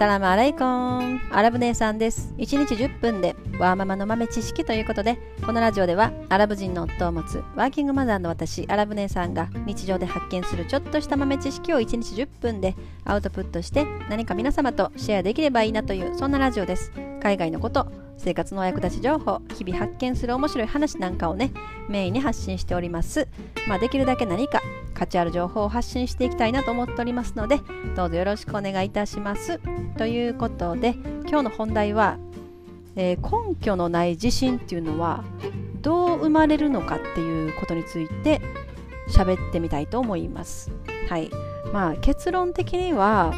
サラムアライコン。アラブ姉さんです。1日10分でワーママの豆知識ということでこのラジオではアラブ人の夫を持つワーキングマザーの私アラブ姉さんが日常で発見するちょっとした豆知識を1日10分でアウトプットして何か皆様とシェアできればいいなというそんなラジオです。海外のこと生活のお役立ち情報日々発見する面白い話なんかをねメインに発信しております。まあできるだけ何か価値ある情報を発信していきたいなと思っておりますのでどうぞよろしくお願いいたします。ということで今日の本題は、えー、根拠のない自信っていうのはどう生まれるのかっていうことについて喋ってみたいと思います。はい。まあ結論的には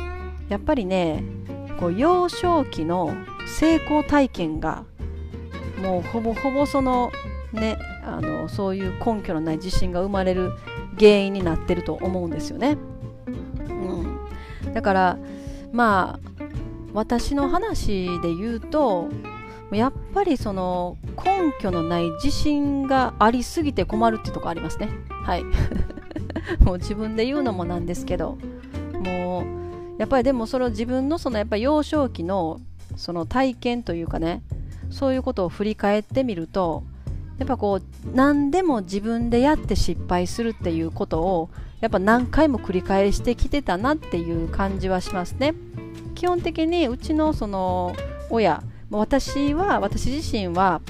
やっぱりねこう幼少期の成功体験がもうほぼほぼそのねあのそういう根拠のない自信が生まれる原因になってると思うんですよね。うん、だからまあ私の話で言うとやっぱりその根拠のない自信がありすぎて困るってとこありますね。はい。もう自分で言うのもなんですけどもうやっぱりでもその自分のそのやっぱ幼少期のその体験というかねそういうことを振り返ってみるとやっぱこう何でも自分でやって失敗するっていうことをやっぱ何回も繰り返してきてたなっていう感じはしますね。基本的にうちのその親私は私自身は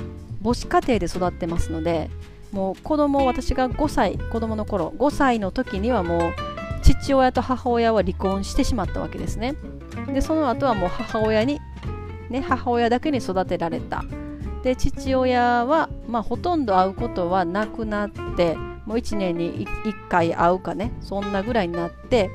母子家庭で育ってますのでもう子供私が5歳子供の頃5歳の時にはもう父親と母親は離婚してしまったわけですね。でその後はもう母親にね、母親だけに育てられた。で父親は、まあ、ほとんど会うことはなくなってもう1年に1回会うかねそんなぐらいになって、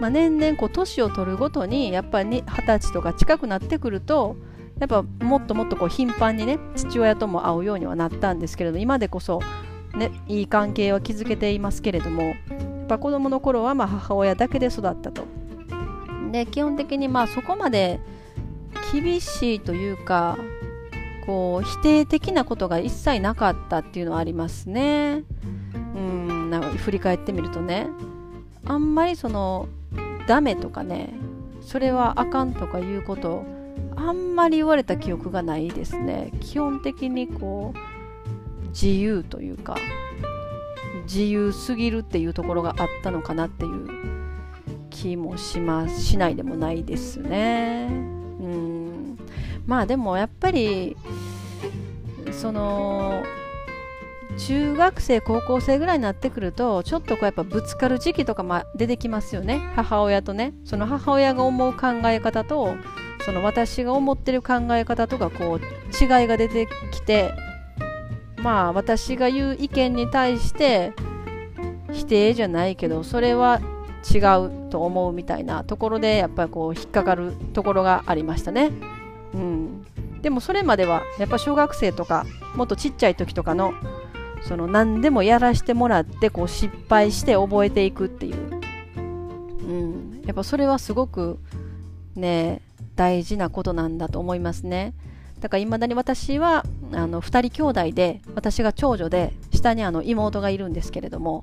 まあ、年々こう年を取るごとにやっぱり二十歳とか近くなってくるとやっぱもっともっとこう頻繁にね父親とも会うようにはなったんですけれど今でこそ、ね、いい関係は築けていますけれどもやっぱ子供の頃はま母親だけで育ったと。で基本的にまあそこまで厳しいというかこう否定的なことが一切なかったっていうのはありますね。うんなんか振り返ってみるとねあんまりそのダメとかねそれはあかんとかいうことあんまり言われた記憶がないですね。基本的にこう自由というか自由すぎるっていうところがあったのかなっていう気もしますしないでもないですね。まあでもやっぱりその中学生高校生ぐらいになってくるとちょっとこうやっぱぶつかる時期とかも出てきますよね母親とねその母親が思う考え方とその私が思ってる考え方とかこう違いが出てきてまあ私が言う意見に対して否定じゃないけどそれは違うと思うみたいなところでやっぱりこう引っかかるところがありましたね。うん、でもそれまではやっぱ小学生とかもっとちっちゃい時とかのその何でもやらしてもらってこう失敗して覚えていくっていう、うん、やっぱそれはすごくね大事なことなんだと思いますね。だからいまだに私はあの2人兄弟で私が長女で下にあの妹がいるんですけれども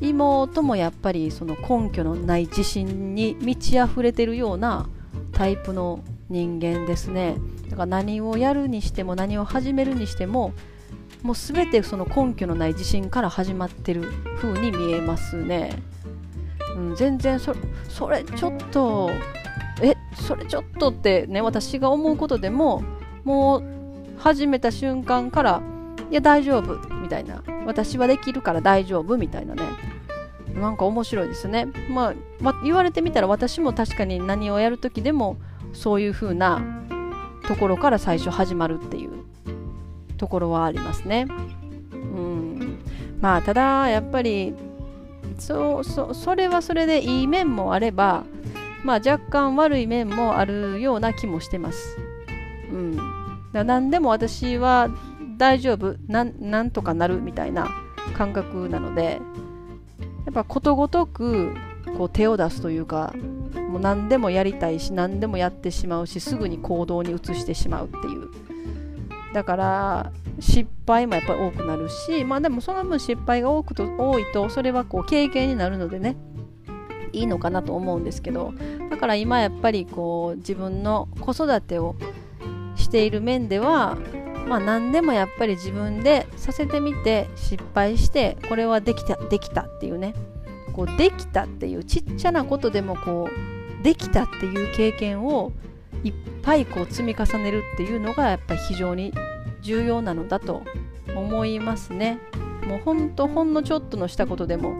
妹もやっぱりその根拠のない自信に満ち溢れてるようなタイプの人間ですね。だから何をやるにしても何を始めるにしてももう全てその根拠のない自信から始まってる風に見えますね、うん、全然そそれちょっとえそれちょっとってね私が思うことでももう始めた瞬間からいや大丈夫みたいな。私はできるから大丈夫みたいなね。なんか面白いですね、まあ、ま言われてみたら私も確かに何をやる時でもそういう風なところから最初始まるっていうところはありますね。うん、まあただやっぱりそそそれはそれでいい面もあれば、まあ、若干悪い面もあるような気もしてます。うん、だ何でも私は大丈夫なんとかなるみたいな感覚なのでやっぱことごとくこう手を出すというかもう何でもやりたいし何でもやってしまうしすぐに行動に移してしまうっていう。だから失敗もやっぱり多くなるしまあでもその分失敗が多くと多いとそれはこう経験になるのでねいいのかなと思うんですけどだから今やっぱりこう自分の子育てをしている面ではまあ何でもやっぱり自分でさせてみて失敗してこれはできたできたっていうね。こうできたっていうちっちゃなことでもこうできたっていう経験をいっぱいこう積み重ねるっていうのがやっぱり非常に重要なのだと思いますね。もうほんとほんのちょっとのしたことでも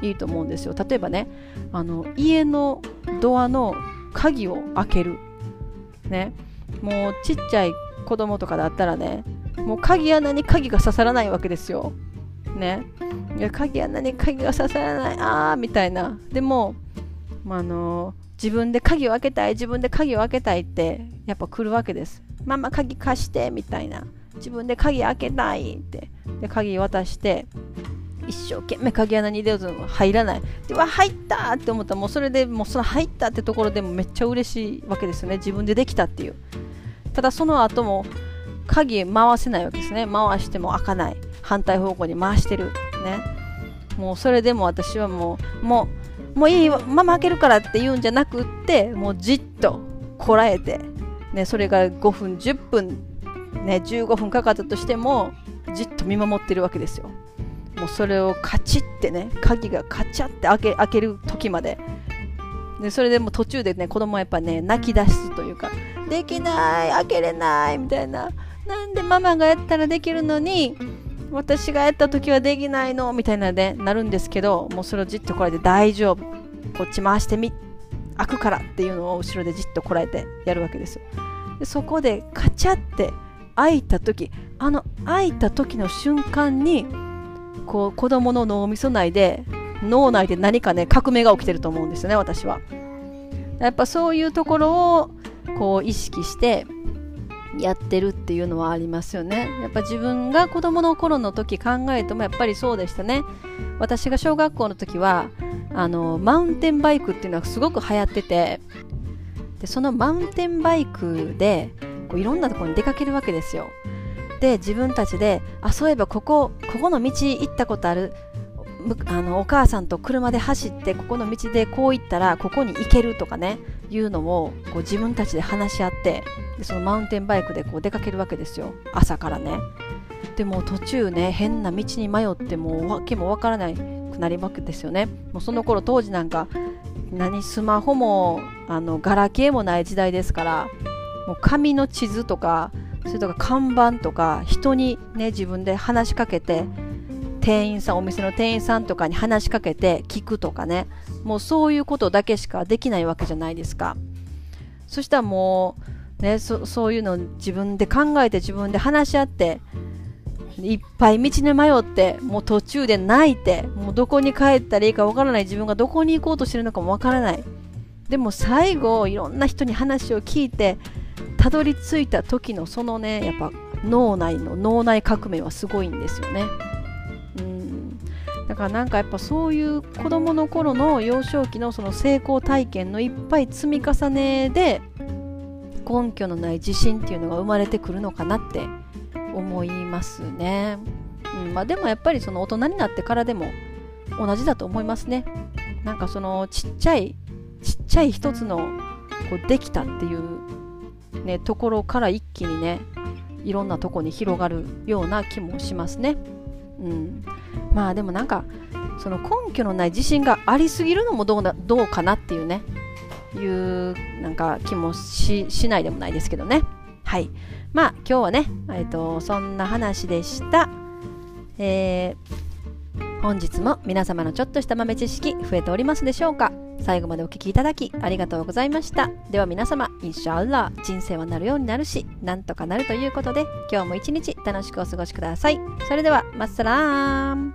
いいと思うんですよ。例えばねあの家のドアの鍵を開ける。ねもうちっちゃい子供とかだったらねもう鍵穴に鍵が刺さらないわけですよ。ね。いや鍵穴に鍵が刺さらない。あーみたいな。でも、まあ、あの自分で鍵を開けたい。自分で鍵を開けたいってやっぱ来るわけです。ママ鍵貸してみたいな。自分で鍵開けたいって。で鍵渡して一生懸命鍵穴に入れようと入らない。でわ入ったって思ったらもうそれでもうその入ったってところでもめっちゃ嬉しいわけですよね。自分でできたっていう。ただその後も鍵回せないわけですね。回しても開かない。反対方向に回してる。ね。もうそれでも私はもうもうもういいママ開けるからって言うんじゃなくってもうじっとこらえて、ね、それが5分10分ね、15分かかったとしてもじっと見守ってるわけですよ。もうそれをカチッてね鍵がカチャって開け開ける時まで。でそれでも途中でね子供はやっぱね泣き出すというかできない開けれないみたいな。なんでママがやったらできるのに私がやった時はできないのみたいなねなるんですけどもうそれをじっとこらえて大丈夫。こっち回してみ開くからっていうのを後ろでじっとこらえてやるわけですでそこでカチャって開いた時あの開いた時の瞬間にこう子供の脳みそ内で脳内で何かね革命が起きてると思うんですよね私は。やっぱそういうところをこう意識してやってるっていうのはありますよね。やっぱ自分が子供の頃の時考えてもやっぱりそうでしたね。私が小学校の時はあのマウンテンバイクっていうのはすごく流行っててでそのマウンテンバイクでこういろんなとこに出かけるわけですよ。で自分たちであそういえばここここの道行ったことある。あのお母さんと車で走ってここの道でこう行ったらここに行けるとかねいうのをこう自分たちで話し合ってでそのマウンテンバイクでこう出かけるわけですよ。朝からね。でも途中ね変な道に迷ってもう訳もわからないくなりわけですよね。もうその頃当時なんか何スマホもあのガラケーもない時代ですからもう紙の地図とかそれとか看板とか人にね自分で話しかけて店員さんお店の店員さんとかに話しかけて聞くとかね。もうそういうことだけしかできないわけじゃないですか。そしたらもうねそそういうの自分で考えて自分で話し合っていっぱい道に迷ってもう途中で泣いてもうどこに帰ったらいいかわからない自分がどこに行こうとしてるのかもわからない。でも最後いろんな人に話を聞いてたどり着いた時のそのねやっぱ脳内の脳内革命はすごいんですよね。だからなんかやっぱそういう子どもの頃の幼少期のその成功体験のいっぱい積み重ねで根拠のない自信っていうのが生まれてくるのかなって思いますね。うんまあ、でもやっぱりその大人になってからでも同じだと思いますね。なんかそのちっちゃいちっちゃい一つのこうできたっていうね、ところから一気にねいろんなとこに広がるような気もしますね。うん、まあでもなんかその根拠のない自信がありすぎるのもどうなどうかなっていうねいうなんか気もしないでもないですけどね。はい。まあ今日はね、えーと、そんな話でした。えー、本日も皆様のちょっとした豆知識増えておりますでしょうか？最後までお聴きいただきありがとうございました。では皆様、インシャアラー、人生はなるようになるし、なんとかなるということで、今日も一日楽しくお過ごしください。それでは、まっさらーン